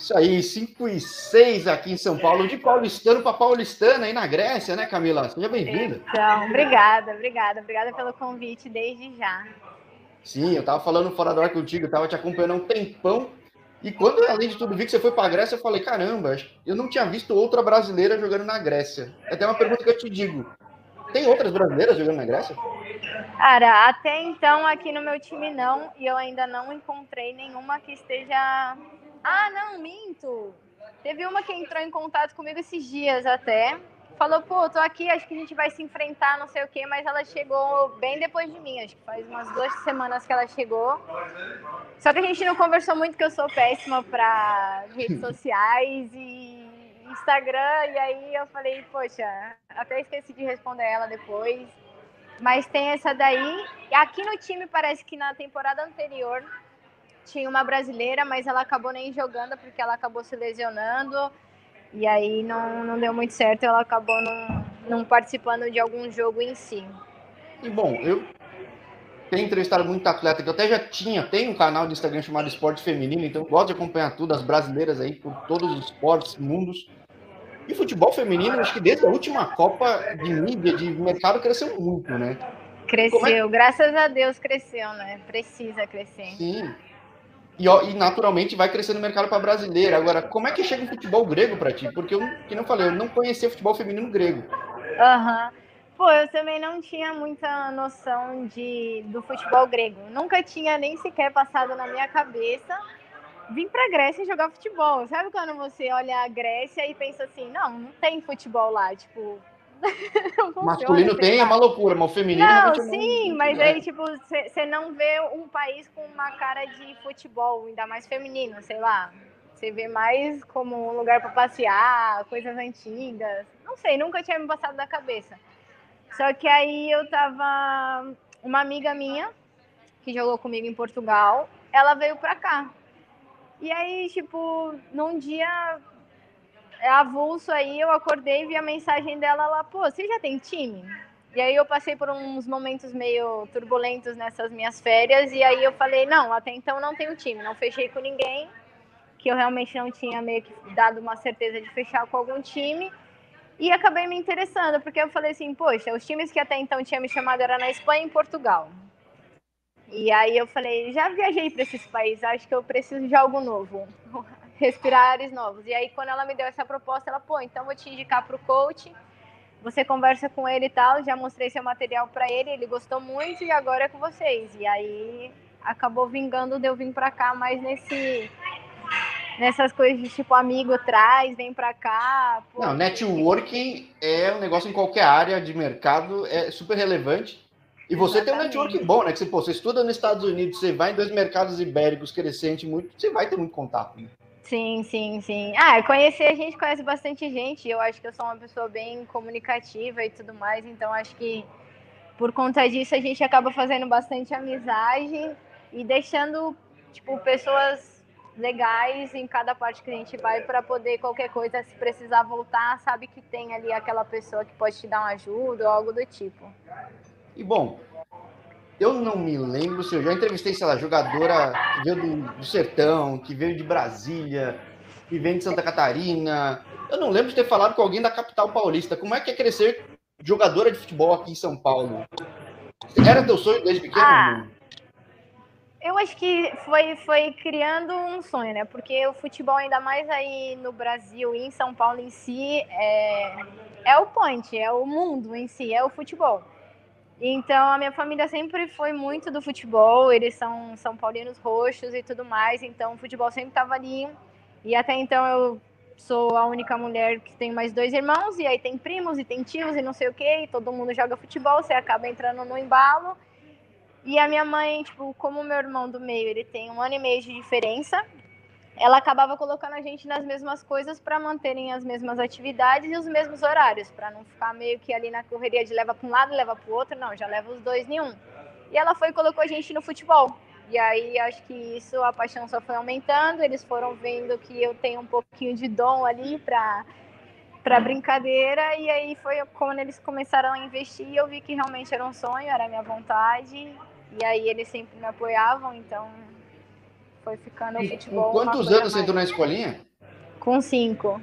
Isso aí, 5 e 6 aqui em São Paulo, de paulistano para paulistana aí na Grécia, né, Camila? Seja bem-vinda. Então, obrigada, obrigada, obrigada pelo convite desde já. Sim, eu tava falando fora do ar contigo, eu tava te acompanhando há um tempão. E quando, além de tudo, vi que você foi para a Grécia, eu falei, caramba, eu não tinha visto outra brasileira jogando na Grécia. É até uma pergunta que eu te digo. Tem outras brasileiras jogando na Grécia? Cara, até então aqui no meu time não, e eu ainda não encontrei nenhuma que esteja ah, não, minto. Teve uma que entrou em contato comigo esses dias até. Falou, pô, tô aqui, acho que a gente vai se enfrentar, não sei o quê, mas ela chegou bem depois de mim, acho que faz umas duas semanas que ela chegou. Só que a gente não conversou muito, que eu sou péssima para redes sociais e Instagram, e aí eu falei, poxa, até esqueci de responder ela depois. Mas tem essa daí. E aqui no time parece que na temporada anterior tinha uma brasileira, mas ela acabou nem jogando porque ela acabou se lesionando. E aí não, não deu muito certo, ela acabou não, não participando de algum jogo em si. E bom, eu tenho entrevistado muito atleta que eu até já tinha, tem um canal de Instagram chamado Esporte Feminino, então gosto de acompanhar tudo, as brasileiras aí, por todos os esportes, mundos. E futebol feminino, acho que desde a última Copa de mídia, de mercado, cresceu muito, né? Cresceu, é? graças a Deus cresceu, né? Precisa crescer. Sim. E, e, naturalmente vai crescer no mercado para brasileiro. Agora, como é que chega um futebol grego para ti? Porque eu, que não falei, eu não conhecia futebol feminino grego. Aham. Uhum. Pô, eu também não tinha muita noção de, do futebol grego. Nunca tinha nem sequer passado na minha cabeça vir para Grécia jogar futebol. Sabe quando você olha a Grécia e pensa assim, não, não tem futebol lá, tipo, masculino tem, é uma loucura, mas o feminino não, sim, mas é. aí, tipo, você não vê um país com uma cara de futebol, ainda mais feminino, sei lá. Você vê mais como um lugar para passear, coisas antigas. Não sei, nunca tinha me passado da cabeça. Só que aí eu tava. Uma amiga minha, que jogou comigo em Portugal, ela veio pra cá. E aí, tipo, num dia é avulso aí, eu acordei e vi a mensagem dela lá, pô, você já tem time? E aí eu passei por uns momentos meio turbulentos nessas minhas férias, e aí eu falei, não, até então não tenho time, não fechei com ninguém, que eu realmente não tinha meio que dado uma certeza de fechar com algum time. E acabei me interessando, porque eu falei assim, poxa, os times que até então tinha me chamado era na Espanha e em Portugal. E aí eu falei, já viajei para esses países, acho que eu preciso de algo novo respirar ares novos. E aí, quando ela me deu essa proposta, ela, pô, então vou te indicar para o coach, você conversa com ele e tal, já mostrei seu material para ele, ele gostou muito e agora é com vocês. E aí, acabou vingando de eu vir para cá mais nesse nessas coisas de tipo amigo traz, vem para cá. Pô, Não, networking é um negócio em qualquer área de mercado, é super relevante. E você Exatamente. tem um networking bom, né? Que você, pô, você estuda nos Estados Unidos, você vai em dois mercados ibéricos crescentes muito, você vai ter muito contato. Né? Sim, sim, sim. Ah, conhecer a gente conhece bastante gente. Eu acho que eu sou uma pessoa bem comunicativa e tudo mais, então acho que por conta disso a gente acaba fazendo bastante amizade e deixando tipo pessoas legais em cada parte que a gente vai para poder qualquer coisa se precisar voltar, sabe que tem ali aquela pessoa que pode te dar uma ajuda ou algo do tipo. E bom, eu não me lembro se eu já entrevistei, sei lá, jogadora que veio do, do Sertão, que veio de Brasília, que vem de Santa Catarina. Eu não lembro de ter falado com alguém da capital paulista. Como é que é crescer jogadora de futebol aqui em São Paulo? Era teu sonho desde pequeno? Ah, eu acho que foi, foi criando um sonho, né? Porque o futebol, ainda mais aí no Brasil e em São Paulo em si, é, é o point, é o mundo em si, é o futebol. Então, a minha família sempre foi muito do futebol, eles são são paulinos roxos e tudo mais, então o futebol sempre estava ali. E até então eu sou a única mulher que tem mais dois irmãos, e aí tem primos e tem tios e não sei o quê, e todo mundo joga futebol, você acaba entrando no embalo. E a minha mãe, tipo, como meu irmão do meio, ele tem um ano e meio de diferença, ela acabava colocando a gente nas mesmas coisas para manterem as mesmas atividades e os mesmos horários, para não ficar meio que ali na correria de leva para um lado, leva para o outro, não, já leva os dois em um. E ela foi e colocou a gente no futebol. E aí acho que isso, a paixão só foi aumentando, eles foram vendo que eu tenho um pouquinho de dom ali para para brincadeira e aí foi quando eles começaram a investir, eu vi que realmente era um sonho, era minha vontade. E aí eles sempre me apoiavam, então foi ficando futebol. Com quantos anos você entrou na escolinha? Com cinco.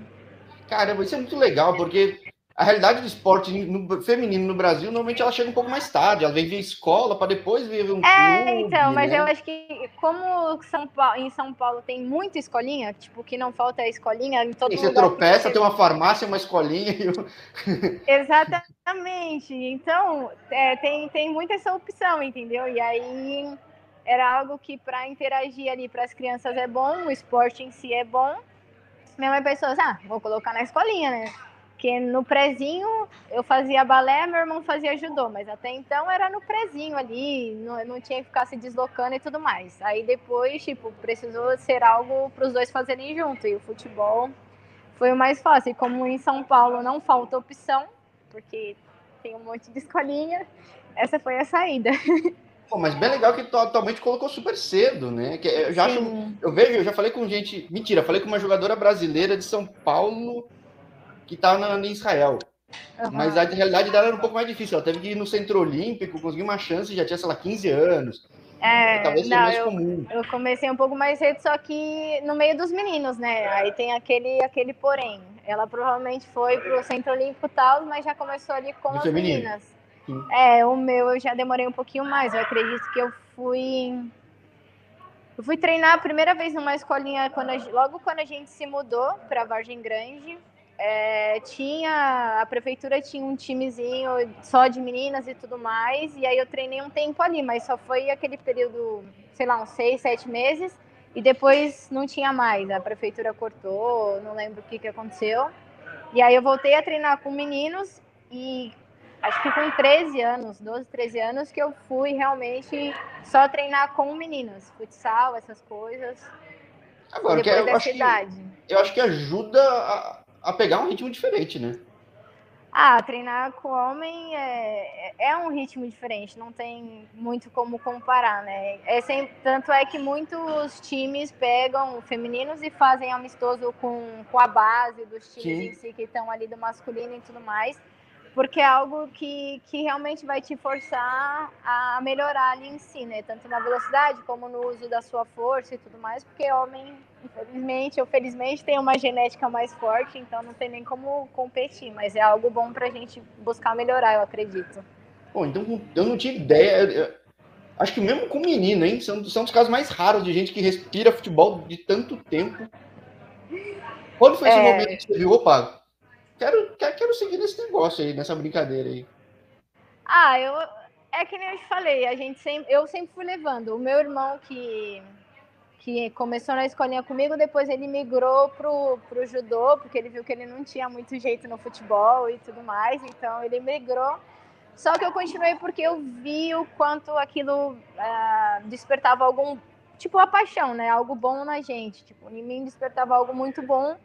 Caramba, isso é muito legal, porque a realidade do esporte no, feminino no Brasil, normalmente ela chega um pouco mais tarde, ela vem via escola para depois vir um É, clube, então, mas né? eu acho que como São Paulo, em São Paulo tem muita escolinha, tipo, que não falta a escolinha em todo e lugar. você tropeça, você... tem uma farmácia, uma escolinha e... Exatamente. Então, é, tem, tem muita essa opção, entendeu? E aí era algo que para interagir ali para as crianças é bom, o esporte em si é bom. Minha mãe pensou assim, ah, vou colocar na escolinha, né? Porque no prezinho eu fazia balé, meu irmão fazia judô, mas até então era no prezinho ali, não, não tinha que ficar se deslocando e tudo mais. Aí depois, tipo, precisou ser algo para os dois fazerem junto, e o futebol foi o mais fácil. E como em São Paulo não falta opção, porque tem um monte de escolinha, essa foi a saída. Pô, mas bem legal que tu atualmente colocou super cedo, né? Que eu já acho, eu vejo, eu já falei com gente, mentira, falei com uma jogadora brasileira de São Paulo que está em Israel. Uhum. Mas a realidade dela era um pouco mais difícil. Ela teve que ir no Centro Olímpico, conseguir uma chance, já tinha, sei lá, 15 anos. É, talvez não, mais eu, comum. Eu comecei um pouco mais cedo, só que no meio dos meninos, né? Aí tem aquele, aquele porém. Ela provavelmente foi pro Centro Olímpico e tal, mas já começou ali com as feminino. meninas. Sim. É, o meu eu já demorei um pouquinho mais. Eu acredito que eu fui. Eu fui treinar a primeira vez numa escolinha quando a, logo quando a gente se mudou para Vargem Grande é, tinha a prefeitura tinha um timezinho só de meninas e tudo mais e aí eu treinei um tempo ali mas só foi aquele período sei lá uns seis sete meses e depois não tinha mais a prefeitura cortou não lembro o que que aconteceu e aí eu voltei a treinar com meninos e acho que com 13 anos 12 13 anos que eu fui realmente só treinar com meninas futsal essas coisas Agora, que eu, acho que, eu acho que ajuda a, a pegar um ritmo diferente, né? Ah, treinar com homem é, é um ritmo diferente, não tem muito como comparar, né? É tanto é que muitos times pegam femininos e fazem amistoso com, com a base dos times si que estão ali do masculino e tudo mais porque é algo que, que realmente vai te forçar a melhorar ali em si, né? Tanto na velocidade como no uso da sua força e tudo mais, porque homem, infelizmente ou felizmente, tem uma genética mais forte, então não tem nem como competir, mas é algo bom pra gente buscar melhorar, eu acredito. Bom, então eu não tinha ideia. acho que mesmo com menino, hein? São, são os casos mais raros de gente que respira futebol de tanto tempo. Quando foi esse é... momento que você viu, opa, quero, quero, quero seguir nesse negócio aí, nessa brincadeira aí. Ah, eu. É que nem eu te falei, a gente sempre, eu sempre fui levando. O meu irmão que, que começou na escolinha comigo, depois ele migrou pro, pro judô, porque ele viu que ele não tinha muito jeito no futebol e tudo mais, então ele migrou. Só que eu continuei porque eu vi o quanto aquilo uh, despertava algum, tipo, a paixão, né? Algo bom na gente. Tipo, em mim despertava algo muito bom.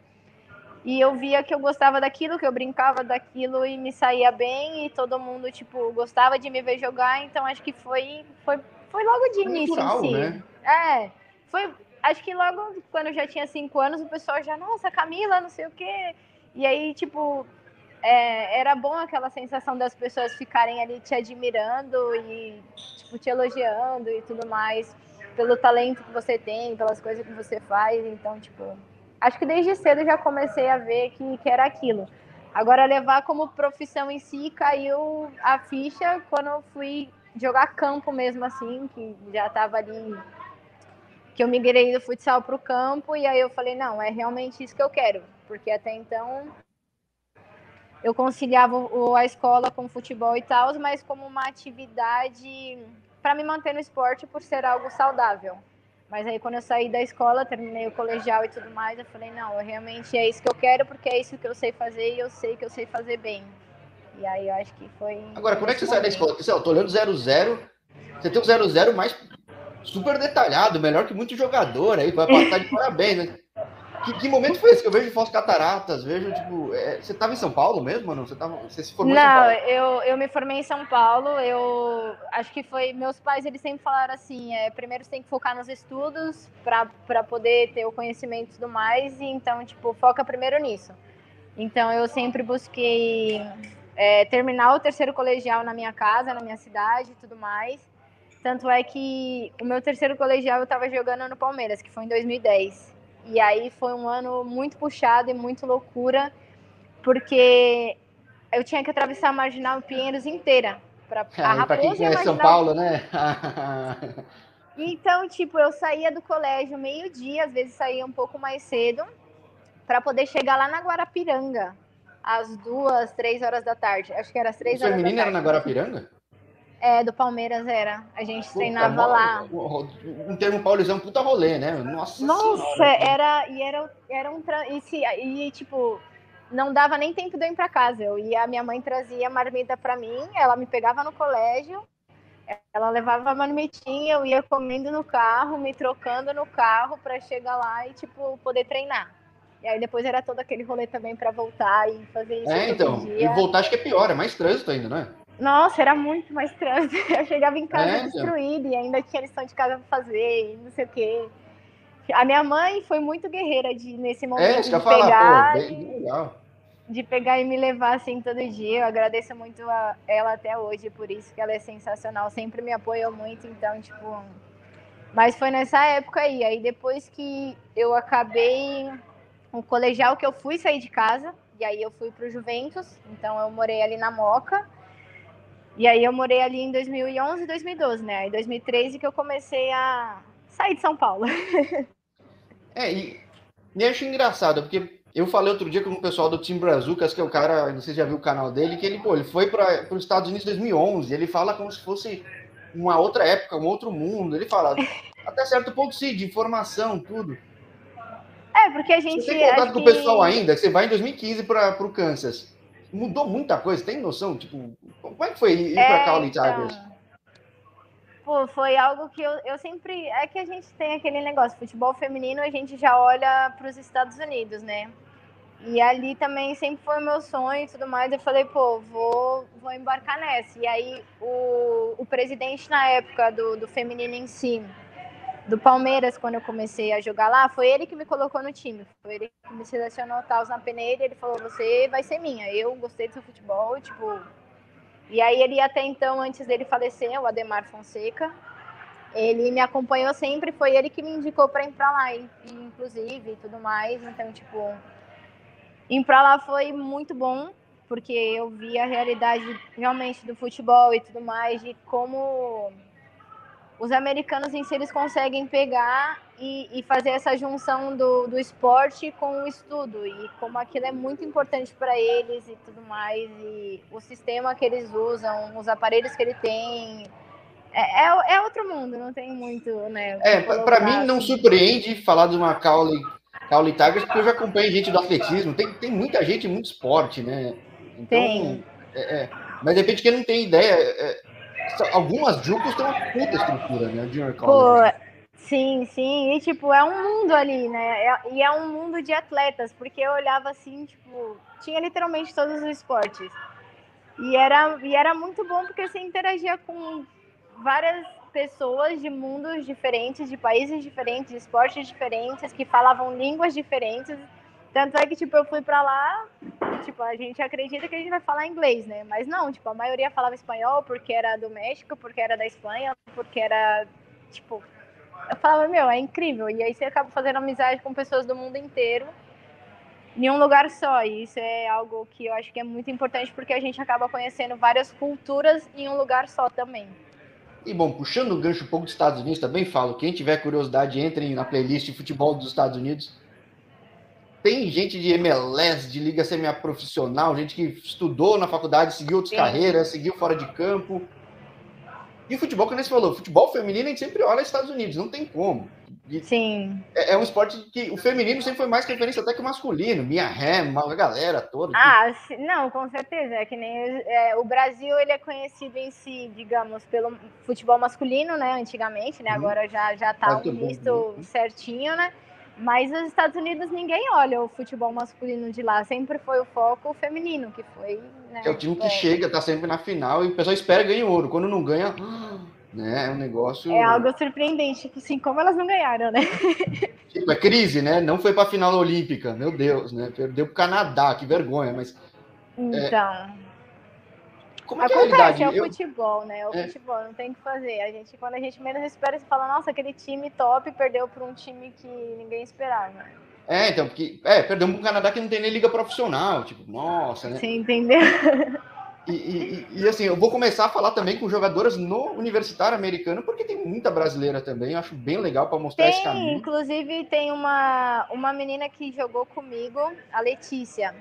E eu via que eu gostava daquilo, que eu brincava daquilo e me saía bem e todo mundo, tipo, gostava de me ver jogar, então acho que foi foi, foi logo de início natural, em si. Né? É, foi, acho que logo quando eu já tinha cinco anos, o pessoal já, nossa, Camila, não sei o quê. E aí, tipo, é, era bom aquela sensação das pessoas ficarem ali te admirando e, tipo, te elogiando e tudo mais, pelo talento que você tem, pelas coisas que você faz, então, tipo, acho que desde cedo já comecei a ver que, que era aquilo. Agora, levar como profissão em si, caiu a ficha quando eu fui jogar campo mesmo, assim, que já estava ali, que eu migrei do futsal para o campo, e aí eu falei, não, é realmente isso que eu quero, porque até então eu conciliava a escola com o futebol e tal, mas como uma atividade para me manter no esporte por ser algo saudável. Mas aí quando eu saí da escola, terminei o colegial e tudo mais, eu falei, não, eu realmente é isso que eu quero, porque é isso que eu sei fazer e eu sei que eu sei fazer bem. E aí eu acho que foi. Agora, como é que você sai da escola? Porque, sei lá, eu tô olhando 00, você tem o 00 mais super detalhado, melhor que muito jogador aí, vai passar de parabéns, né? Que, que, momento foi esse que eu vejo Foz Cataratas? Vejo, tipo, é, você estava em São Paulo mesmo, mano? Você, tava, você se formou Não, em São Paulo? Eu, eu me formei em São Paulo. Eu acho que foi. Meus pais, eles sempre falaram assim: é, primeiro você tem que focar nos estudos para poder ter o conhecimento e tudo mais. E então, tipo, foca primeiro nisso. Então, eu sempre busquei é, terminar o terceiro colegial na minha casa, na minha cidade e tudo mais. Tanto é que o meu terceiro colegial eu estava jogando no Palmeiras, que foi em 2010. E aí foi um ano muito puxado e muito loucura, porque eu tinha que atravessar a Marginal Pinheiros inteira. Pra, a para quem conhece São Paulo, né? então, tipo, eu saía do colégio meio-dia, às vezes saía um pouco mais cedo, para poder chegar lá na Guarapiranga, às duas, três horas da tarde. Acho que era às três o horas da tarde. era na Guarapiranga? É, do Palmeiras era. A gente puta, treinava lá. Um termo paulizão, puta rolê, né? Nossa Nossa, senhora. era. E era, era um. E, se, e, tipo, não dava nem tempo de eu ir pra casa. Eu ia, minha mãe trazia marmita para mim, ela me pegava no colégio, ela levava a marmitinha, eu ia comendo no carro, me trocando no carro para chegar lá e, tipo, poder treinar. E aí depois era todo aquele rolê também para voltar e fazer isso. É, então. E voltar acho que é pior, é mais trânsito ainda, não é? Nossa, era muito mais trânsito. Eu chegava em casa é, destruída e ainda tinha lição de casa pra fazer e não sei o quê. A minha mãe foi muito guerreira de, nesse momento é, de pegar. Falar, pô, bem legal. De pegar e me levar assim todo dia. Eu agradeço muito a ela até hoje por isso, que ela é sensacional. Sempre me apoiou muito, então, tipo. Mas foi nessa época aí. Aí depois que eu acabei o colegial que eu fui sair de casa, e aí eu fui pro Juventus, então eu morei ali na Moca. E aí eu morei ali em 2011 e 2012, né? Aí 2013 que eu comecei a sair de São Paulo. é, e me acho engraçado, porque eu falei outro dia com o pessoal do Tim Brazucas, que é o cara, não sei se já viu o canal dele, que ele, pô, ele foi para os Estados Unidos em 2011, ele fala como se fosse uma outra época, um outro mundo, ele fala até certo ponto sim, de informação, tudo. É, porque a gente... Você tem contato com o pessoal ainda, você vai em 2015 para o Kansas mudou muita coisa, tem noção? Tipo, como é que foi ir é, para Cowley Tigers? Então, pô, foi algo que eu, eu sempre. É que a gente tem aquele negócio, futebol feminino, a gente já olha para os Estados Unidos, né? E ali também sempre foi o meu sonho e tudo mais. Eu falei, pô, vou, vou embarcar nessa. E aí o, o presidente na época do, do feminino em si, do Palmeiras, quando eu comecei a jogar lá, foi ele que me colocou no time. Foi ele que me selecionou tal na peneira. Ele falou: Você vai ser minha. Eu gostei do seu futebol, tipo. E aí, ele até então, antes dele falecer, o Ademar Fonseca, ele me acompanhou sempre. Foi ele que me indicou para ir para lá, inclusive, e tudo mais. Então, tipo, ir para lá foi muito bom, porque eu vi a realidade realmente do futebol e tudo mais, de como os americanos em si eles conseguem pegar e, e, fazer essa junção do, do esporte com o estudo e como aquilo é muito importante para eles e tudo mais e o sistema que eles usam, os aparelhos que ele tem é, é, é outro mundo, não tem muito, né? É, para mim não assim. surpreende falar de uma Caule Caule Tigers porque eu já acompanho gente do atletismo, tem, tem muita gente, muito esporte, né? Então, tem. É, é, mas de repente quem não tem ideia é, algumas Jucos têm uma puta estrutura, né? Junior College. Pô, sim, sim. E, tipo, é um mundo ali, né? É, e é um mundo de atletas, porque eu olhava assim, tipo, tinha literalmente todos os esportes. E era, e era muito bom porque você interagia com várias pessoas de mundos diferentes, de países diferentes, de esportes diferentes, que falavam línguas diferentes. Tanto é que, tipo, eu fui pra lá, tipo, a gente acredita que a gente vai falar inglês, né? Mas não, tipo, a maioria falava espanhol porque era do México, porque era da Espanha, porque era, tipo... Eu falava, meu, é incrível. E aí você acaba fazendo amizade com pessoas do mundo inteiro em um lugar só. E isso é algo que eu acho que é muito importante porque a gente acaba conhecendo várias culturas em um lugar só também. E bom, puxando o gancho um pouco dos Estados Unidos, também falo, quem tiver curiosidade, entre na playlist de futebol dos Estados Unidos tem gente de MLS, de liga semiprofissional, gente que estudou na faculdade, seguiu outras Sim. carreiras, seguiu fora de campo. E o futebol, como você falou, futebol feminino a gente sempre olha Estados Unidos, não tem como. E Sim. É, é, um esporte que o feminino sempre foi mais referência até que o masculino, minha Ham, a galera toda. Ah, que... não, com certeza. É que nem é, o Brasil ele é conhecido em si, digamos, pelo futebol masculino, né? Antigamente, né? Hum. Agora já já tá um visto certinho, né? Mas nos Estados Unidos ninguém olha o futebol masculino de lá, sempre foi o foco feminino, que foi. Né, é o time que é. chega, tá sempre na final e o pessoal espera ganhar ouro. Quando não ganha, né, é um negócio. É algo surpreendente, tipo assim, como elas não ganharam, né? Tipo, é crise, né? Não foi pra final olímpica, meu Deus, né? Perdeu pro Canadá, que vergonha, mas. Então. É... Como é que Acontece, é a realidade? é o futebol, né? É o é. futebol, não tem o que fazer. A gente, quando a gente menos espera, você fala, nossa, aquele time top perdeu para um time que ninguém esperava. É, então, porque. É, perdeu para um Canadá que não tem nem liga profissional. Tipo, nossa, né? Você entendeu? E, e, e, assim, eu vou começar a falar também com jogadoras no universitário americano, porque tem muita brasileira também, eu acho bem legal para mostrar tem, esse caminho. Inclusive, tem uma, uma menina que jogou comigo, a Letícia.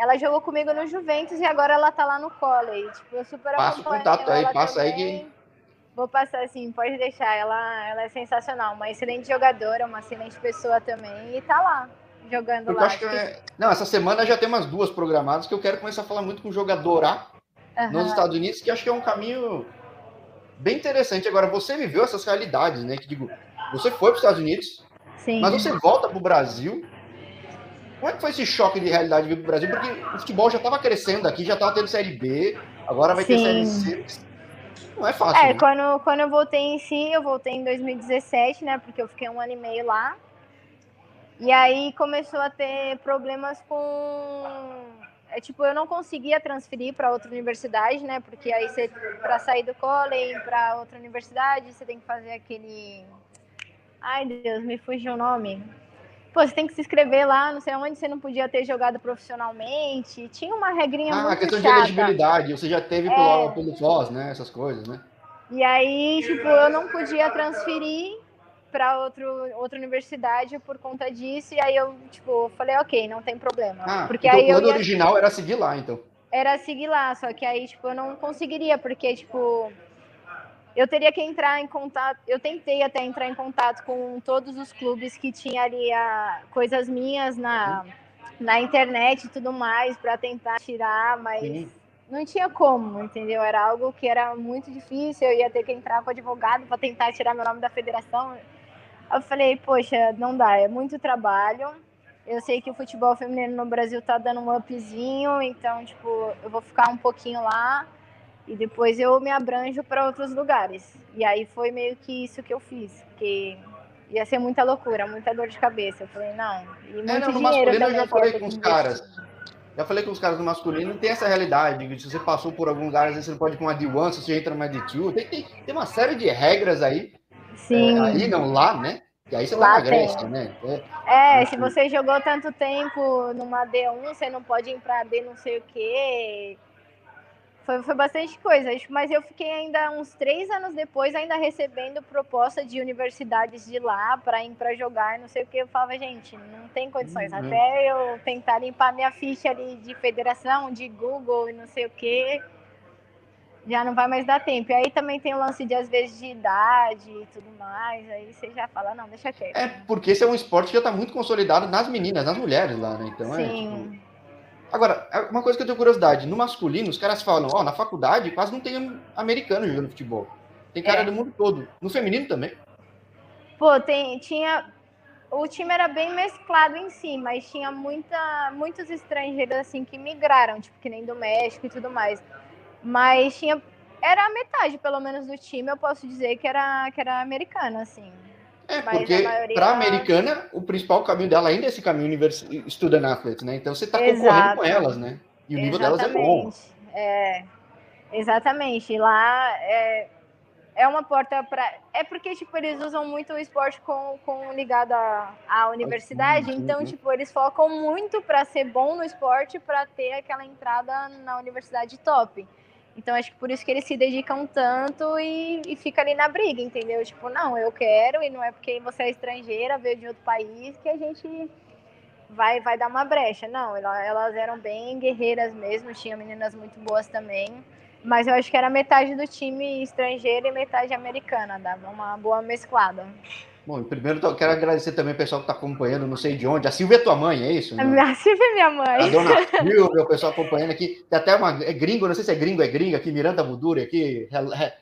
Ela jogou comigo no Juventus e agora ela tá lá no college. Tipo, eu super Passa o contato aí, passa também. aí que... Vou passar assim, pode deixar. Ela, ela é sensacional, uma excelente jogadora, uma excelente pessoa também, e tá lá jogando Porque lá. Acho que é... Não, essa semana já tem umas duas programadas que eu quero começar a falar muito com jogadora uhum. nos Estados Unidos, que acho que é um caminho bem interessante. Agora, você viveu essas realidades, né? Que digo, você foi para os Estados Unidos, Sim. mas você volta para o Brasil. Como é que foi esse choque de realidade vir para o Brasil? Porque o futebol já estava crescendo aqui, já estava tendo Série B, agora vai Sim. ter Série C. Não é fácil. É, né? quando, quando eu voltei em si, eu voltei em 2017, né? Porque eu fiquei um ano e meio lá. E aí começou a ter problemas com é tipo, eu não conseguia transferir para outra universidade, né? Porque aí você para sair do college para outra universidade, você tem que fazer aquele Ai, Deus, me fugiu o nome. Pô, você tem que se inscrever lá, não sei onde, você não podia ter jogado profissionalmente. Tinha uma regrinha ah, muito a questão chata. de elegibilidade, você já teve é... pelo, pelo FOS, né? Essas coisas, né? E aí, tipo, eu não podia transferir para outra universidade por conta disso. E aí eu, tipo, falei, ok, não tem problema. Ah, porque então aí o plano ia... original era seguir lá, então. Era seguir lá, só que aí, tipo, eu não conseguiria, porque, tipo, eu teria que entrar em contato. Eu tentei até entrar em contato com todos os clubes que tinha ali a, coisas minhas na, na internet e tudo mais, para tentar tirar, mas. Sim. Não tinha como, entendeu? Era algo que era muito difícil. Eu ia ter que entrar com advogado para tentar tirar meu nome da federação. Eu falei, poxa, não dá, é muito trabalho. Eu sei que o futebol feminino no Brasil tá dando um upzinho, então, tipo, eu vou ficar um pouquinho lá e depois eu me abranjo para outros lugares. E aí foi meio que isso que eu fiz, porque ia ser muita loucura, muita dor de cabeça. Eu falei, não. E muito é, não, no masculino eu já falei com os caras. Já falei com os caras do masculino, tem essa realidade. Se você passou por algum lugar, às vezes você não pode ir com uma D1, se você entra numa D2. Tem, tem, tem uma série de regras aí Sim. É, aí não, lá, né? E aí você lá na Grécia, né? É, é, se você jogou tanto tempo numa D1, você não pode ir pra D não sei o quê. Foi, foi bastante coisa, mas eu fiquei ainda uns três anos depois, ainda recebendo proposta de universidades de lá para ir para jogar, não sei o que. Eu falava, gente, não tem condições. Uhum. Até eu tentar limpar minha ficha ali de federação, de Google e não sei o que já não vai mais dar tempo. E aí também tem o lance de, às vezes, de idade e tudo mais. Aí você já fala, não, deixa quieto. É, porque esse é um esporte que já está muito consolidado nas meninas, nas mulheres lá, né? Então é, Sim. é. Tipo... Agora, é uma coisa que eu tenho curiosidade: no masculino, os caras falam, ó, oh, na faculdade quase não tem americano jogando futebol. Tem cara é. do mundo todo. No feminino também. Pô, tem, tinha. O time era bem mesclado em si, mas tinha muita, muitos estrangeiros assim que migraram, tipo, que nem do México e tudo mais. Mas tinha. Era a metade, pelo menos, do time, eu posso dizer que era, que era americana, assim. É, Mas porque maioria... para a americana, o principal caminho dela ainda é esse caminho univers... student athlete, né? Então você está concorrendo com elas, né? E o nível delas é bom. É, exatamente. Lá é, é uma porta para. É porque, tipo, eles usam muito o esporte com, com ligado à, à universidade, então, tipo, eles focam muito para ser bom no esporte para ter aquela entrada na universidade top. Então acho que por isso que eles se dedicam tanto e, e fica ali na briga, entendeu? Tipo, não, eu quero, e não é porque você é estrangeira, veio de outro país, que a gente vai, vai dar uma brecha. Não, elas eram bem guerreiras mesmo, tinha meninas muito boas também. Mas eu acho que era metade do time estrangeiro e metade americana, dava uma boa mesclada. Bom, primeiro eu quero agradecer também o pessoal que está acompanhando, não sei de onde. A Silvia é tua mãe, é isso? Né? A Silvia é minha mãe. A dona Silvia, o pessoal acompanhando aqui. Tem até uma. É gringo, não sei se é gringo, é gringa aqui, Miranda Buduri aqui. Ah, ela,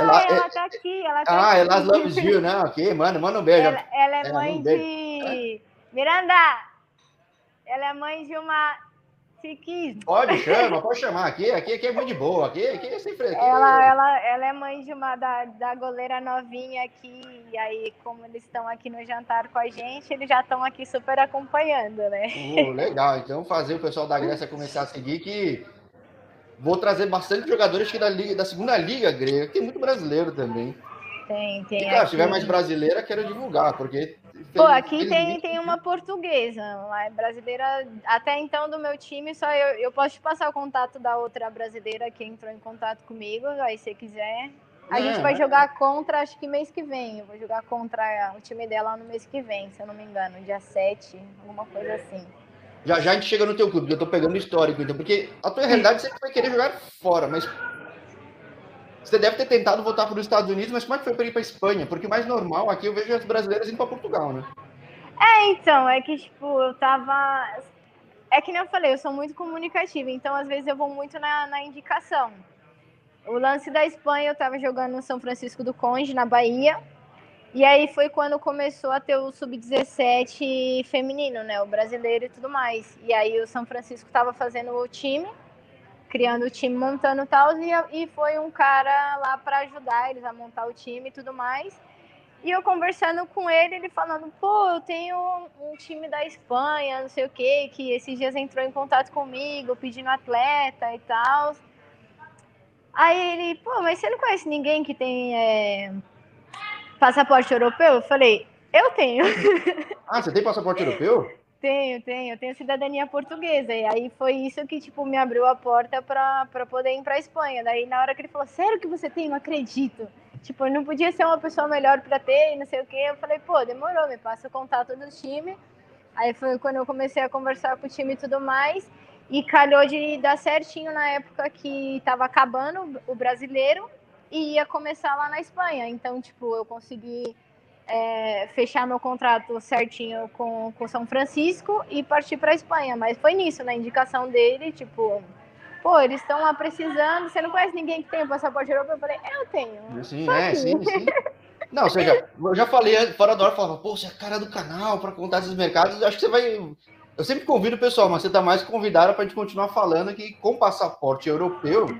ela é, tá aqui. Ela tá ah, aqui. ela loves you, né? Ok, manda, manda um beijo. Ela, ela é, é mãe um de. Miranda! Ela é mãe de uma quis. Pode, chama, pode chamar. Aqui, aqui, aqui é muito de boa. Aqui, aqui é sempre. Aqui. Ela, ela, ela é mãe de uma da, da goleira novinha aqui. E aí, como eles estão aqui no jantar com a gente, eles já estão aqui super acompanhando, né? Uh, legal. Então, fazer o pessoal da Grécia começar a seguir que vou trazer bastante jogadores que da, liga, da segunda liga grega, que tem muito brasileiro também. Tem, tem. E, claro, se tiver mais brasileira, quero divulgar, porque. Pô, aqui tem, tem uma portuguesa, é brasileira. Até então, do meu time, só eu, eu posso te passar o contato da outra brasileira que entrou em contato comigo, aí se quiser. A é. gente vai jogar contra, acho que mês que vem. Eu vou jogar contra o time dela no mês que vem, se eu não me engano, dia 7, alguma coisa assim. Já já a gente chega no teu clube, eu tô pegando o histórico, então, porque a tua realidade você vai querer jogar fora, mas você deve ter tentado voltar para os Estados Unidos, mas como é que foi para ir para Espanha? Porque o mais normal aqui eu vejo as brasileiras indo para Portugal, né? É, então, é que tipo, eu tava. É que nem eu falei, eu sou muito comunicativa, então às vezes eu vou muito na, na indicação. O lance da Espanha, eu tava jogando no São Francisco do Conde, na Bahia. E aí foi quando começou a ter o sub-17 feminino, né? O brasileiro e tudo mais. E aí o São Francisco tava fazendo o time, criando o time, montando tal, e, e foi um cara lá para ajudar eles a montar o time e tudo mais. E eu conversando com ele, ele falando, pô, eu tenho um time da Espanha, não sei o quê, que esses dias entrou em contato comigo, pedindo atleta e tal. Aí ele, pô, mas você não conhece ninguém que tem é, passaporte europeu? Eu falei, eu tenho. Ah, você tem passaporte europeu? Tenho, tenho. Eu tenho cidadania portuguesa. E aí foi isso que, tipo, me abriu a porta para poder ir para Espanha. Daí, na hora que ele falou, sério que você tem? Não acredito. Tipo, não podia ser uma pessoa melhor para ter e não sei o quê. Eu falei, pô, demorou, me passa o contato do time. Aí foi quando eu comecei a conversar com o time e tudo mais. E calhou de dar certinho na época que estava acabando o brasileiro e ia começar lá na Espanha. Então, tipo, eu consegui é, fechar meu contrato certinho com o São Francisco e partir para a Espanha. Mas foi nisso, na indicação dele, tipo, pô, eles estão lá precisando. Você não conhece ninguém que tem o passaporte europeu? Eu falei, eu tenho. Sim, é, sim, sim. Não, ou seja, eu já falei fora da hora, falava, pô, você é a cara do canal para contar esses mercados, acho que você vai. Eu sempre convido o pessoal, mas você tá mais convidado para a gente continuar falando que com passaporte europeu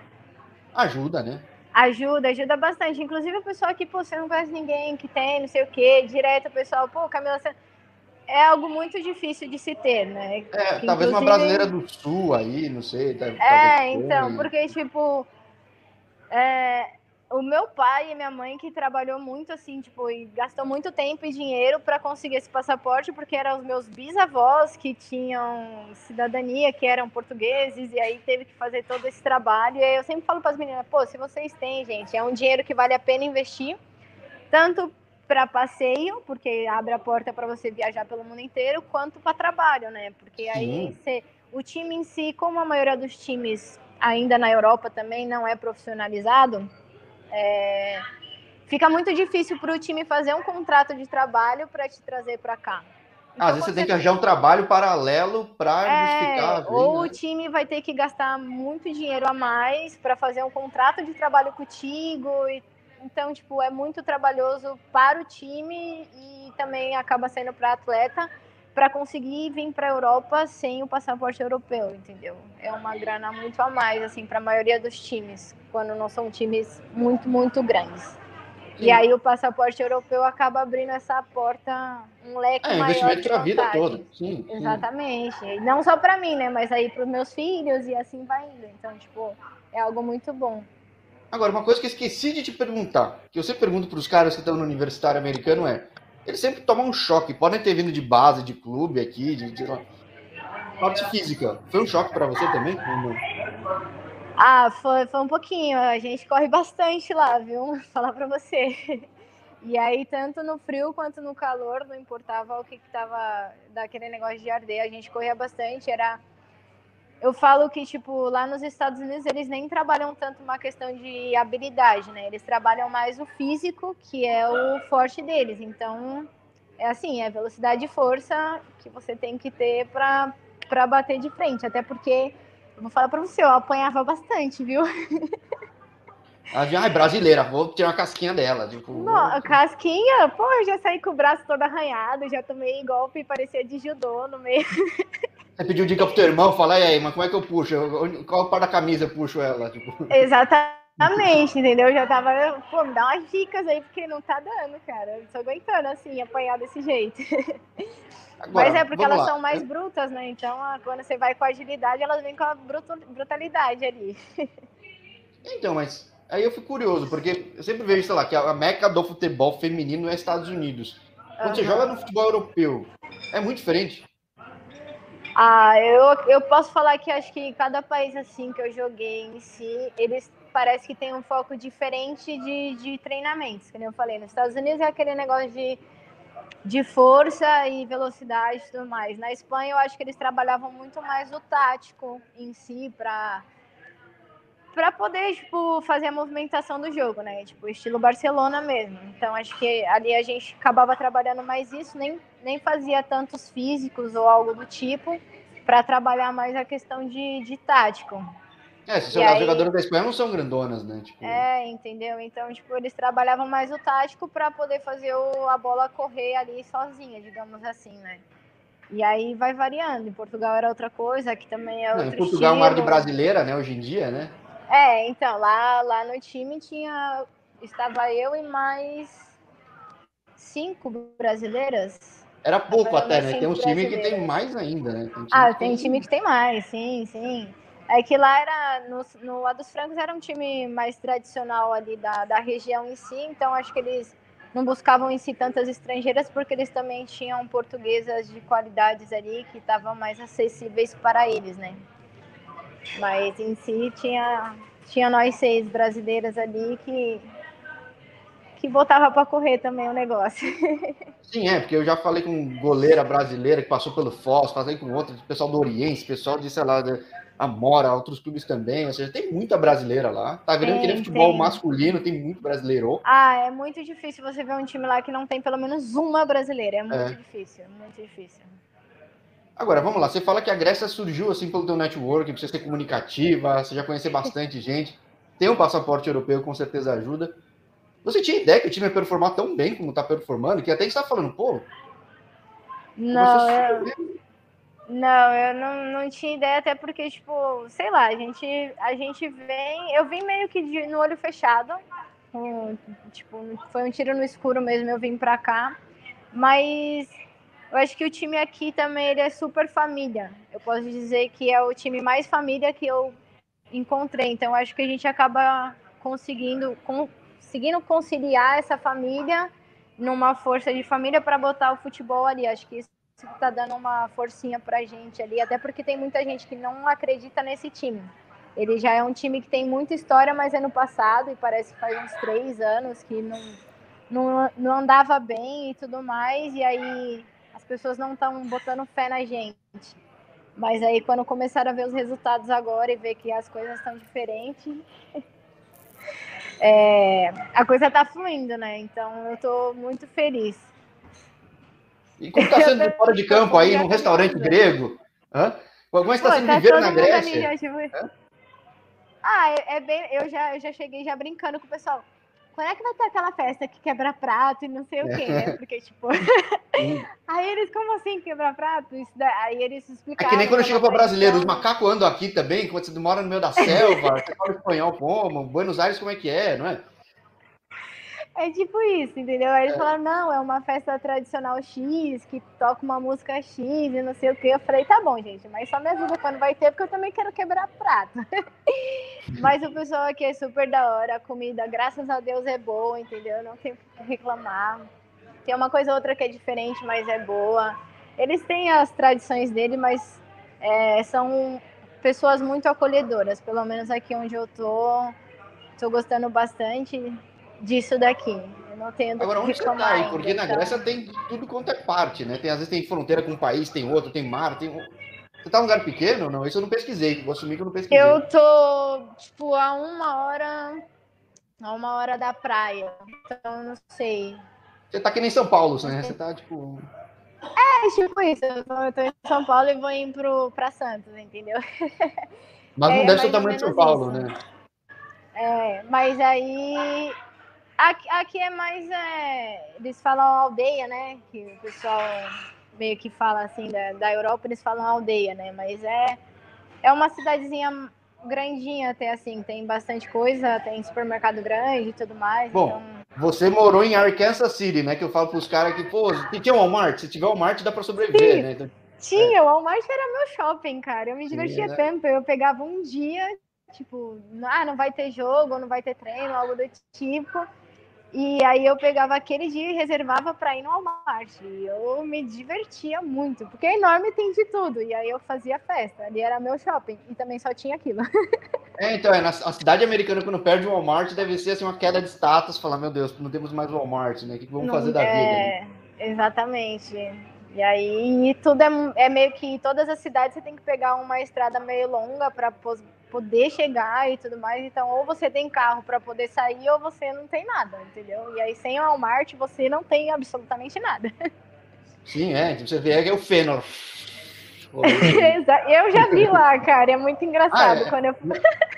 ajuda, né? Ajuda, ajuda bastante. Inclusive o pessoal que, pô, você não conhece ninguém que tem, não sei o quê, direto o pessoal, pô, Camila, você... é algo muito difícil de se ter, né? É, talvez uma brasileira do sul aí, não sei. Tá, é, então, porque, tipo, é, o meu pai e minha mãe que trabalhou muito assim, tipo, e gastou muito tempo e dinheiro para conseguir esse passaporte, porque eram os meus bisavós que tinham cidadania, que eram portugueses, e aí teve que fazer todo esse trabalho. E aí eu sempre falo para as meninas, pô, se vocês têm, gente, é um dinheiro que vale a pena investir, tanto para passeio, porque abre a porta para você viajar pelo mundo inteiro, quanto para trabalho, né? Porque aí você, o time em si, como a maioria dos times ainda na Europa também não é profissionalizado, é, fica muito difícil para o time fazer um contrato de trabalho para te trazer para cá. Então, Às vezes você tem que arranjar um trabalho paralelo para é, justificar. ou né? o time vai ter que gastar muito dinheiro a mais para fazer um contrato de trabalho contigo. E, então, tipo, é muito trabalhoso para o time e também acaba sendo para atleta para conseguir vir para a Europa sem o passaporte europeu, entendeu? É uma grana muito a mais, assim, para a maioria dos times, quando não são times muito, muito grandes. Sim. E aí o passaporte europeu acaba abrindo essa porta, um leque é, maior investimento para a vida toda. Sim, Exatamente. Sim. Não só para mim, né? Mas aí para os meus filhos e assim vai indo. Então, tipo, é algo muito bom. Agora, uma coisa que eu esqueci de te perguntar, que eu sempre pergunto para os caras que estão no universitário americano é eles sempre tomam um choque. Podem ter vindo de base, de clube aqui, de, de parte física. Foi um choque para você também? Ah, foi, foi um pouquinho. A gente corre bastante lá, viu? Falar para você. E aí, tanto no frio quanto no calor, não importava o que, que tava daquele negócio de arder, a gente corria bastante. Era eu falo que, tipo, lá nos Estados Unidos eles nem trabalham tanto uma questão de habilidade, né? Eles trabalham mais o físico, que é o forte deles. Então, é assim, é velocidade e força que você tem que ter para bater de frente. Até porque, eu vou falar para você, eu apanhava bastante, viu? É brasileira, vou tirar uma casquinha dela. Tipo... Não, casquinha? Pô, eu já saí com o braço todo arranhado, já tomei golpe e parecia de judô no meio. Você pediu dica pro teu irmão, fala, e aí, mas como é que eu puxo? Qual parte da camisa eu puxo ela? Tipo... Exatamente. Exatamente, entendeu? Eu já tava, pô, me dá umas dicas aí, porque não tá dando, cara. Eu tô aguentando, assim, apanhar desse jeito. Agora, Mas é porque elas lá. são mais brutas, né? Então, quando você vai com agilidade, elas vêm com a brutalidade ali. Então, mas aí eu fico curioso, porque eu sempre vejo, sei lá, que a meca do futebol feminino é Estados Unidos. Quando uhum. você joga no futebol europeu, é muito diferente. Ah, eu, eu posso falar que acho que cada país assim que eu joguei em si, eles parece que tem um foco diferente de, de treinamentos, que eu falei. Nos Estados Unidos é aquele negócio de, de força e velocidade e tudo mais. Na Espanha eu acho que eles trabalhavam muito mais o tático em si para para poder tipo fazer a movimentação do jogo, né? Tipo estilo Barcelona mesmo. Então acho que ali a gente acabava trabalhando mais isso, nem nem fazia tantos físicos ou algo do tipo para trabalhar mais a questão de, de tático. É, se as jogadoras da Espanha não são grandonas, né? Tipo... É, entendeu? Então, tipo, eles trabalhavam mais o tático para poder fazer o, a bola correr ali sozinha, digamos assim, né? E aí vai variando. Em Portugal era outra coisa, aqui também é outra Em Portugal é uma de brasileira, né, hoje em dia, né? É, então, lá, lá no time tinha. Estava eu e mais cinco brasileiras. Era pouco até, né? Tem um time que tem mais ainda, né? Tem ah, tem time que tem mais, sim, sim. É que lá era, no, no A dos Francos era um time mais tradicional ali da, da região em si, então acho que eles não buscavam em si tantas estrangeiras porque eles também tinham portuguesas de qualidades ali que estavam mais acessíveis para eles, né? Mas em si tinha, tinha nós seis brasileiras ali que que botava para correr também o negócio. Sim, é, porque eu já falei com goleira brasileira que passou pelo Foz, falei com outra, pessoal do Oriente, pessoal de, sei lá, de Amora, outros clubes também, ou seja, tem muita brasileira lá. Tá vendo que nem futebol tem. masculino, tem muito brasileiro. Ah, é muito difícil você ver um time lá que não tem pelo menos uma brasileira, é muito é. difícil, muito difícil. Agora, vamos lá, você fala que a Grécia surgiu assim pelo teu network, precisa ser comunicativa, você já conhecer bastante gente, tem um passaporte europeu, com certeza ajuda. Você tinha ideia que o time ia performar tão bem como está performando, que até está falando, pô. Não, eu, não, eu não, não tinha ideia, até porque, tipo, sei lá, a gente, a gente vem. Eu vim meio que de, no olho fechado. Um, tipo, foi um tiro no escuro mesmo, eu vim pra cá. Mas eu acho que o time aqui também ele é super família. Eu posso dizer que é o time mais família que eu encontrei. Então, acho que a gente acaba conseguindo, conseguindo conciliar essa família numa força de família para botar o futebol ali. Acho que isso está dando uma forcinha para a gente ali, até porque tem muita gente que não acredita nesse time. Ele já é um time que tem muita história, mas é no passado, e parece que faz uns três anos que não, não, não andava bem e tudo mais, e aí as pessoas não estão botando fé na gente. Mas aí quando começaram a ver os resultados agora e ver que as coisas estão diferentes, é, a coisa tá fluindo, né? Então eu tô muito feliz. E como está sendo de fora de campo aí, num restaurante grego? Hã? Como está sendo tá viver na Grécia? Tipo... Ah, é, é, bem. Eu já, eu já cheguei já brincando com o pessoal. Quando é que vai ter aquela festa que quebra prato e não sei o quê, né? Porque, tipo. aí eles, como assim quebra prato? Daí, aí eles explicaram. É que nem quando chega para brasileiro, os macacos andam aqui também, quando você mora no meio da selva, você fala espanhol como, Buenos Aires como é que é, não é? É tipo isso, entendeu? Aí eles é. falaram, não, é uma festa tradicional X, que toca uma música X e não sei o quê. Eu falei, tá bom, gente, mas só me ajuda quando vai ter, porque eu também quero quebrar prato. mas o pessoal aqui é super da hora, a comida, graças a Deus, é boa, entendeu? Não tem o que reclamar. Tem uma coisa ou outra que é diferente, mas é boa. Eles têm as tradições dele, mas é, são pessoas muito acolhedoras, pelo menos aqui onde eu tô. Tô gostando bastante disso daqui. Eu não tenho Agora, onde você está aí? Porque na Grécia tem tudo quanto é parte, né? Tem, às vezes tem fronteira com um país, tem outro, tem mar, tem. Você tá num lugar pequeno? Não, isso eu não pesquisei. Vou assumir que eu não pesquisei. Eu tô, tipo, a uma hora. A uma hora da praia. Então, não sei. Você tá aqui em São Paulo, né? Você tá, tipo. É, tipo isso. Eu tô, eu tô em São Paulo e vou ir pro, pra Santos, entendeu? Mas não é, deve ser o tamanho de São Paulo, isso. né? É, mas aí Aqui, aqui é mais. É, eles falam aldeia, né? Que o pessoal meio que fala assim da, da Europa, eles falam aldeia, né? Mas é, é uma cidadezinha grandinha até assim, tem bastante coisa, tem supermercado grande e tudo mais. Bom, então... você morou em Arkansas City, né? Que eu falo para os caras que, pô, se tinha Walmart, se tiver Walmart dá para sobreviver, Sim. né? Então, tinha, é. o Walmart era meu shopping, cara. Eu me divertia né? tanto. Eu pegava um dia, tipo, ah, não vai ter jogo, não vai ter treino, algo do tipo. E aí eu pegava aquele dia e reservava para ir no Walmart. E eu me divertia muito, porque é enorme tem de tudo. E aí eu fazia festa. Ali era meu shopping e também só tinha aquilo. É, então, é, na, a cidade americana, quando perde o Walmart, deve ser assim, uma queda de status, falar, meu Deus, não temos mais Walmart, né? O que, que vamos não, fazer da é, vida? Né? Exatamente. E aí tudo é, é meio que todas as cidades você tem que pegar uma estrada meio longa para poder chegar e tudo mais. Então, ou você tem carro para poder sair, ou você não tem nada, entendeu? E aí, sem o Walmart, você não tem absolutamente nada. Sim, é. Você vê é que é o fênor. eu já vi lá, cara. É muito engraçado. Ah, é? Quando eu...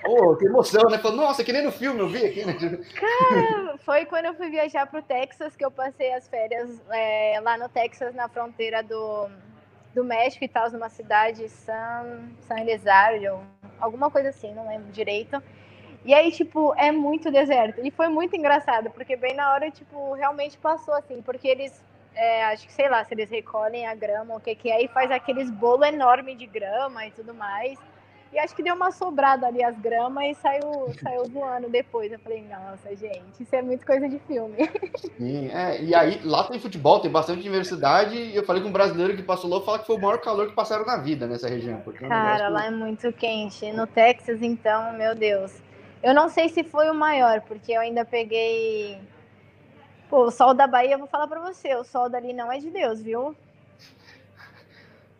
oh, que emoção, né? Falei, Nossa, que nem no filme eu vi aqui, né? Cara, foi quando eu fui viajar pro Texas que eu passei as férias é, lá no Texas, na fronteira do, do México e tal, numa cidade, San, San Elizario, alguma coisa assim, não lembro direito. E aí, tipo, é muito deserto. E foi muito engraçado, porque bem na hora, tipo, realmente passou assim, porque eles, é, acho que sei lá, se eles recolhem a grama, o que que é, e faz aqueles bolo enorme de grama e tudo mais. E acho que deu uma sobrada ali as gramas e saiu, saiu voando depois. Eu falei, nossa, gente, isso é muito coisa de filme. Sim, é, e aí lá tem futebol, tem bastante diversidade. E eu falei com um brasileiro que passou lá, fala que foi o maior calor que passaram na vida nessa região. É Cara, lá é muito quente. No Texas, então, meu Deus. Eu não sei se foi o maior, porque eu ainda peguei. Pô, o sol da Bahia, eu vou falar pra você, o sol dali não é de Deus, viu?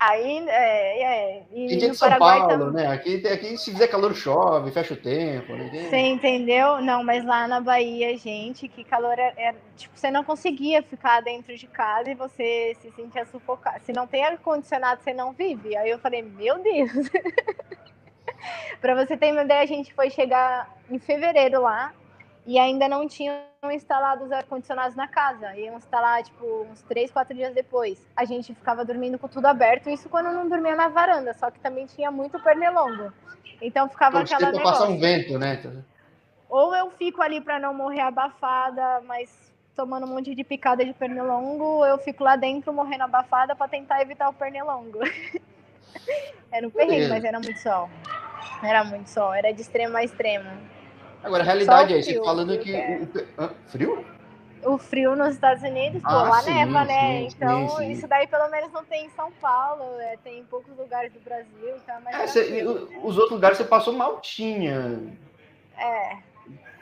Aí, é, é. E, e no São Paulo, também. né? Aqui, aqui, se fizer calor, chove, fecha o tempo. Ninguém... Você entendeu? Não, mas lá na Bahia, gente, que calor é, é, Tipo, você não conseguia ficar dentro de casa e você se sentia sufocado. Se não tem ar-condicionado, você não vive. Aí eu falei, meu Deus. Para você ter uma ideia, a gente foi chegar em fevereiro lá e ainda não tinham instalado os ar-condicionados na casa. Iam instalar, tipo, uns três, quatro dias depois. A gente ficava dormindo com tudo aberto, isso quando não dormia na varanda, só que também tinha muito pernilongo. Então ficava então, aquela negócio. passar um vento, né? Ou eu fico ali para não morrer abafada, mas tomando um monte de picada de pernilongo, ou eu fico lá dentro morrendo abafada para tentar evitar o pernilongo. era um perrengue, mas era muito sol. Era muito sol, era de extremo a extremo. Agora, a realidade é, você falando que. O, o, frio? O frio nos Estados Unidos, pô, ah, lá sim, neva, né? então, sim, isso daí pelo menos não tem em São Paulo, é, tem em poucos lugares do Brasil, então é mais é, Os outros lugares você passou mal tinha. É.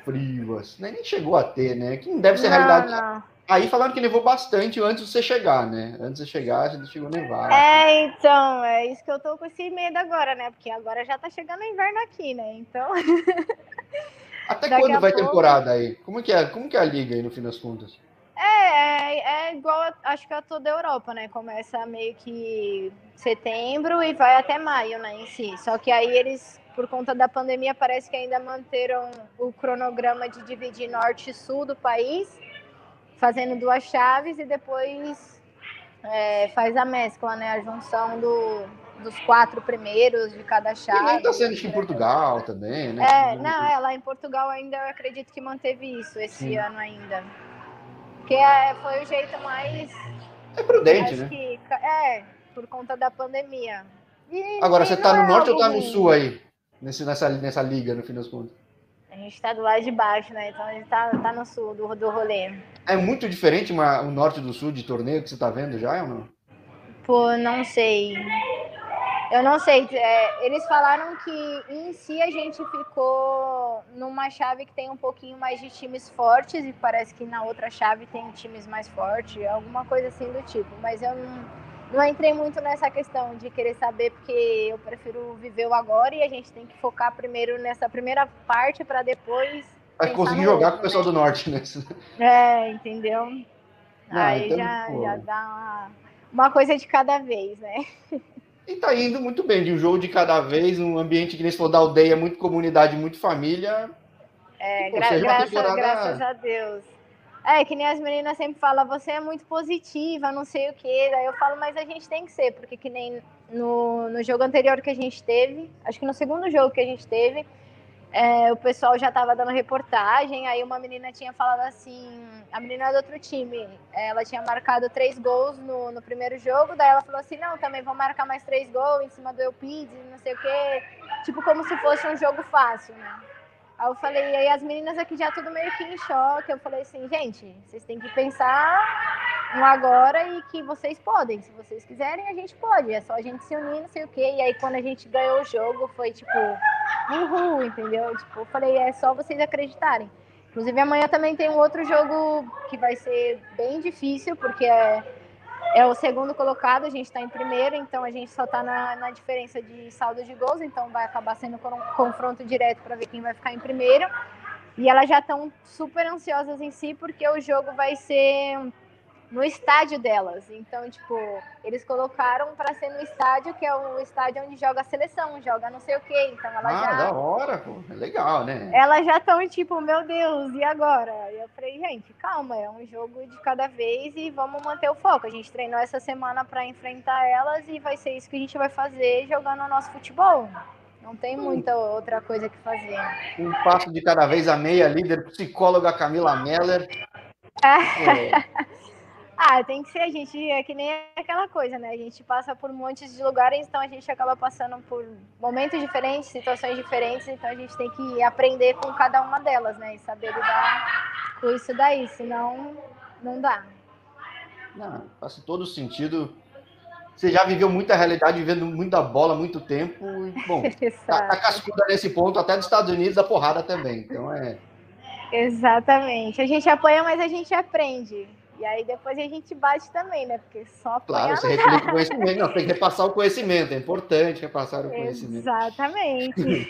Frio, assim, nem chegou a ter, né? Que não deve ser não, realidade. Não. Aí falaram que nevou bastante antes de você chegar, né? Antes de você chegar, você chegou a nevar. É, então, é isso que eu tô com esse medo agora, né? Porque agora já tá chegando o inverno aqui, né? Então. Até Daqui quando vai pouco... temporada aí? Como que, é, como que é a liga aí, no fim das contas? É, é, é igual, acho que a toda a Europa, né? Começa meio que setembro e vai até maio, né, em si. Só que aí eles, por conta da pandemia, parece que ainda manteram o cronograma de dividir norte e sul do país, fazendo duas chaves e depois é, faz a mescla, né? A junção do, dos quatro primeiros de cada chave. E está sendo isso em Portugal também, né? É, não, é, lá em Portugal ainda eu acredito que manteve isso esse Sim. ano ainda. Porque é, foi o jeito mais. É prudente, né? Que, é, por conta da pandemia. E, Agora, você está no é norte ou está no sul aí? Nesse, nessa, nessa liga, no fim das contas? A gente está do lado de baixo, né? Então a gente está tá no sul do, do rolê. É muito diferente uma, o norte do sul de torneio que você está vendo já ou não? Pô, não sei. Eu não sei. É, eles falaram que em si a gente ficou numa chave que tem um pouquinho mais de times fortes e parece que na outra chave tem times mais fortes, alguma coisa assim do tipo. Mas eu não, não entrei muito nessa questão de querer saber, porque eu prefiro viver o agora e a gente tem que focar primeiro nessa primeira parte para depois. Vai conseguir jogar outro, com o pessoal né? do norte, né? É, entendeu? Não, Aí então, já, já dá uma, uma coisa de cada vez, né? E tá indo muito bem, de um jogo de cada vez, um ambiente que nem se for da aldeia, muito comunidade, muito família. É, gra graças, graças a Deus. É, que nem as meninas sempre falam, você é muito positiva, não sei o quê. Daí eu falo, mas a gente tem que ser, porque que nem no, no jogo anterior que a gente teve, acho que no segundo jogo que a gente teve, é, o pessoal já estava dando reportagem, aí uma menina tinha falado assim, a menina do outro time, ela tinha marcado três gols no, no primeiro jogo, daí ela falou assim, não, também vou marcar mais três gols em cima do Eupides, não sei o quê, tipo como se fosse um jogo fácil, né? Aí eu falei, aí as meninas aqui já tudo meio que em choque, eu falei assim, gente, vocês têm que pensar no agora e que vocês podem, se vocês quiserem a gente pode, é só a gente se unir, não sei o quê, e aí quando a gente ganhou o jogo foi tipo uhul, entendeu? Tipo, eu falei, é só vocês acreditarem. Inclusive, amanhã também tem um outro jogo que vai ser bem difícil, porque é, é o segundo colocado, a gente está em primeiro, então a gente só está na, na diferença de saldo de gols, então vai acabar sendo um confronto direto para ver quem vai ficar em primeiro. E elas já estão super ansiosas em si, porque o jogo vai ser no estádio delas. Então, tipo, eles colocaram para ser no estádio, que é o estádio onde joga a seleção, joga não sei o quê. Então, ela ah, já. da hora, pô. É legal, né? Elas já estão, tipo, meu Deus, e agora? E eu falei, gente, calma, é um jogo de cada vez e vamos manter o foco. A gente treinou essa semana para enfrentar elas e vai ser isso que a gente vai fazer jogando o nosso futebol. Não tem hum. muita outra coisa que fazer. Um passo de cada vez a meia, líder psicóloga Camila Meller. É. Ah, tem que ser, a gente é que nem aquela coisa, né? A gente passa por montes de lugares, então a gente acaba passando por momentos diferentes, situações diferentes, então a gente tem que aprender com cada uma delas, né? E saber lidar com isso daí, senão não dá. Não, faz todo sentido. Você já viveu muita realidade, vivendo muita bola, muito tempo. E, bom, tá, tá cascuda nesse ponto, até dos Estados Unidos, da porrada também. Então é. Exatamente. A gente apanha, mas a gente aprende. E aí depois a gente bate também, né? Porque só Claro, você replica o conhecimento. Não, tem que repassar o conhecimento. É importante repassar o conhecimento. Exatamente.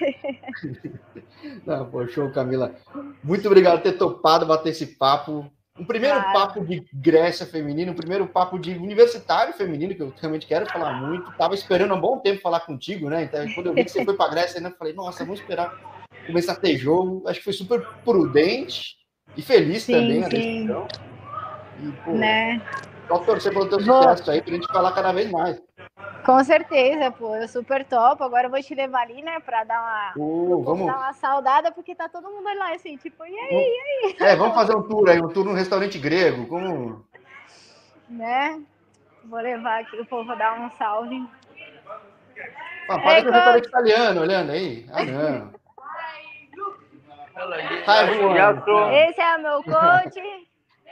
Não, pô, show, Camila. Muito obrigado por ter topado bater esse papo. Um primeiro claro. papo de Grécia feminino, um primeiro papo de universitário feminino, que eu realmente quero falar muito. Tava esperando há um bom tempo falar contigo, né? Então, quando eu vi que você foi para Grécia, eu falei, nossa, vamos esperar começar a ter jogo. Acho que foi super prudente e feliz sim, também a decisão. E, pô, né? Só torcer pelo teu vou... sucesso aí pra gente falar cada vez mais. Com certeza, pô, eu super topo. Agora eu vou te levar ali, né, pra dar uma, uh, vamos... dar uma saudada, porque tá todo mundo lá assim, tipo, e aí, e aí? É, vamos fazer um tour aí, um tour num restaurante grego, como. Né? Vou levar aqui o povo dar um salve. Ah, para um restaurante italiano, olhando aí. Ah, não. Hi, Esse é o meu coach.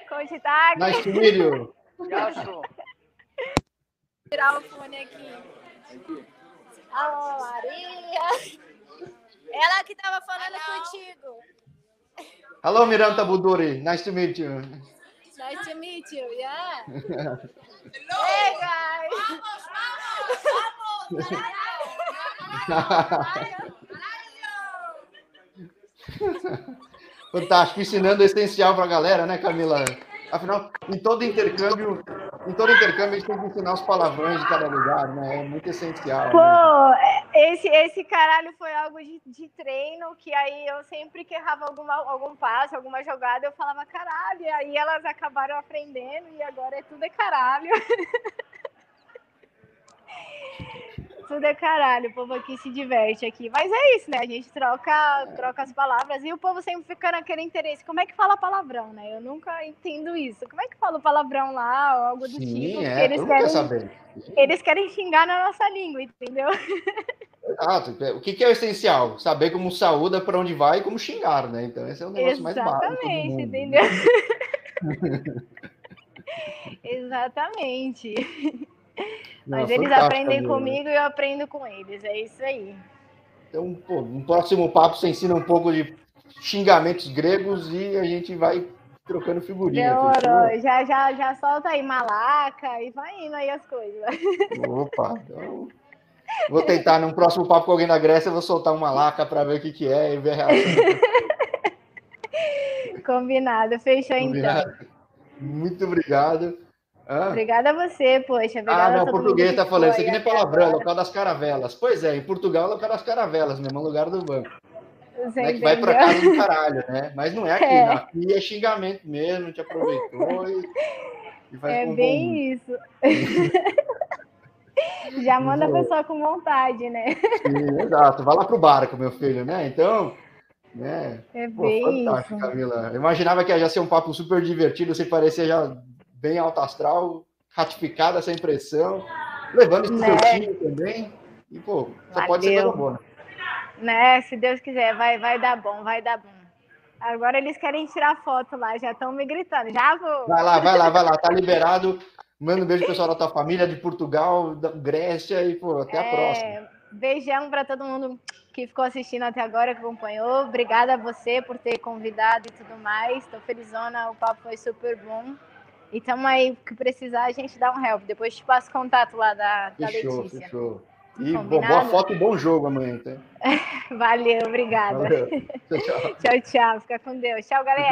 Tag. Nice to meet you. Tirar o fone aqui. Alô, Maria. Ela que estava falando Hello. contigo. Hello, Miranda Buduri. Nice to meet you. Nice to meet you, yeah. Hello. Hey, guys. Vamos, vamos. vamos. Fantástico, ensinando o essencial para a galera, né, Camila? Afinal, em todo intercâmbio, em todo intercâmbio, a gente tem que ensinar os palavrões de cada lugar, né? É muito essencial. Pô, né? esse, esse caralho foi algo de, de, treino que aí eu sempre que errava alguma, algum passo, alguma jogada, eu falava caralho, e aí elas acabaram aprendendo e agora é tudo é caralho. Tudo é caralho, o povo aqui se diverte aqui. Mas é isso, né? A gente troca, troca as palavras e o povo sempre fica naquele interesse. Como é que fala palavrão, né? Eu nunca entendo isso. Como é que fala o palavrão lá ou algo do Sim, tipo? É, eles querem, saber. eles querem xingar na nossa língua, entendeu? Exato. O que é o essencial? Saber como saúda, para onde vai e como xingar, né? Então esse é o negócio Exatamente, mais básico. Exatamente, entendeu? Exatamente. Mas eles aprendem comigo e eu aprendo com eles. É isso aí. Então, pô, no próximo papo você ensina um pouco de xingamentos gregos e a gente vai trocando figurinha. Demorou. Já, já, já solta aí malaca e vai indo aí as coisas. Opa, então... Vou tentar, no próximo papo com alguém da Grécia, eu vou soltar uma laca para ver o que, que é e ver a reação. Combinado, fechou então. Combinado. então. Muito obrigado. Obrigada a você, poxa. Ah, não, português está falando. Isso aqui nem é palavrão, é local das caravelas. Pois é, em Portugal é local das caravelas, mesmo lugar do banco. Você né, que vai para casa do caralho, né? Mas não é aqui, é. aqui é xingamento mesmo, te aproveitou e, e faz É bem isso. Já manda a pessoa com vontade, né? Sim, exato. Vai lá pro barco, meu filho, né? Então, né? É Pô, bem fantástico, isso. Camila. Eu imaginava que ia ser um papo super divertido, você parecia já bem alto astral, ratificada essa impressão, levando isso né? seu time também. E, pô, só Valeu. pode ser coisa boa. Né? Se Deus quiser, vai, vai dar bom, vai dar bom. Agora eles querem tirar foto lá, já estão me gritando. Já vou. Vai lá, vai lá, vai lá, tá liberado. Manda um beijo pro pessoal da tua família de Portugal, da Grécia e pô, até a é, próxima. Beijão para todo mundo que ficou assistindo até agora, que acompanhou. Obrigada a você por ter convidado e tudo mais. Estou felizona, o papo foi super bom. E tamo aí, que precisar, a gente dá um help. Depois te passo contato lá da, da fechou, Letícia. Fechou. E bom, boa foto e bom jogo amanhã, tá? Valeu, obrigada. Valeu. Tchau, tchau. tchau, tchau. Fica com Deus. Tchau, galera.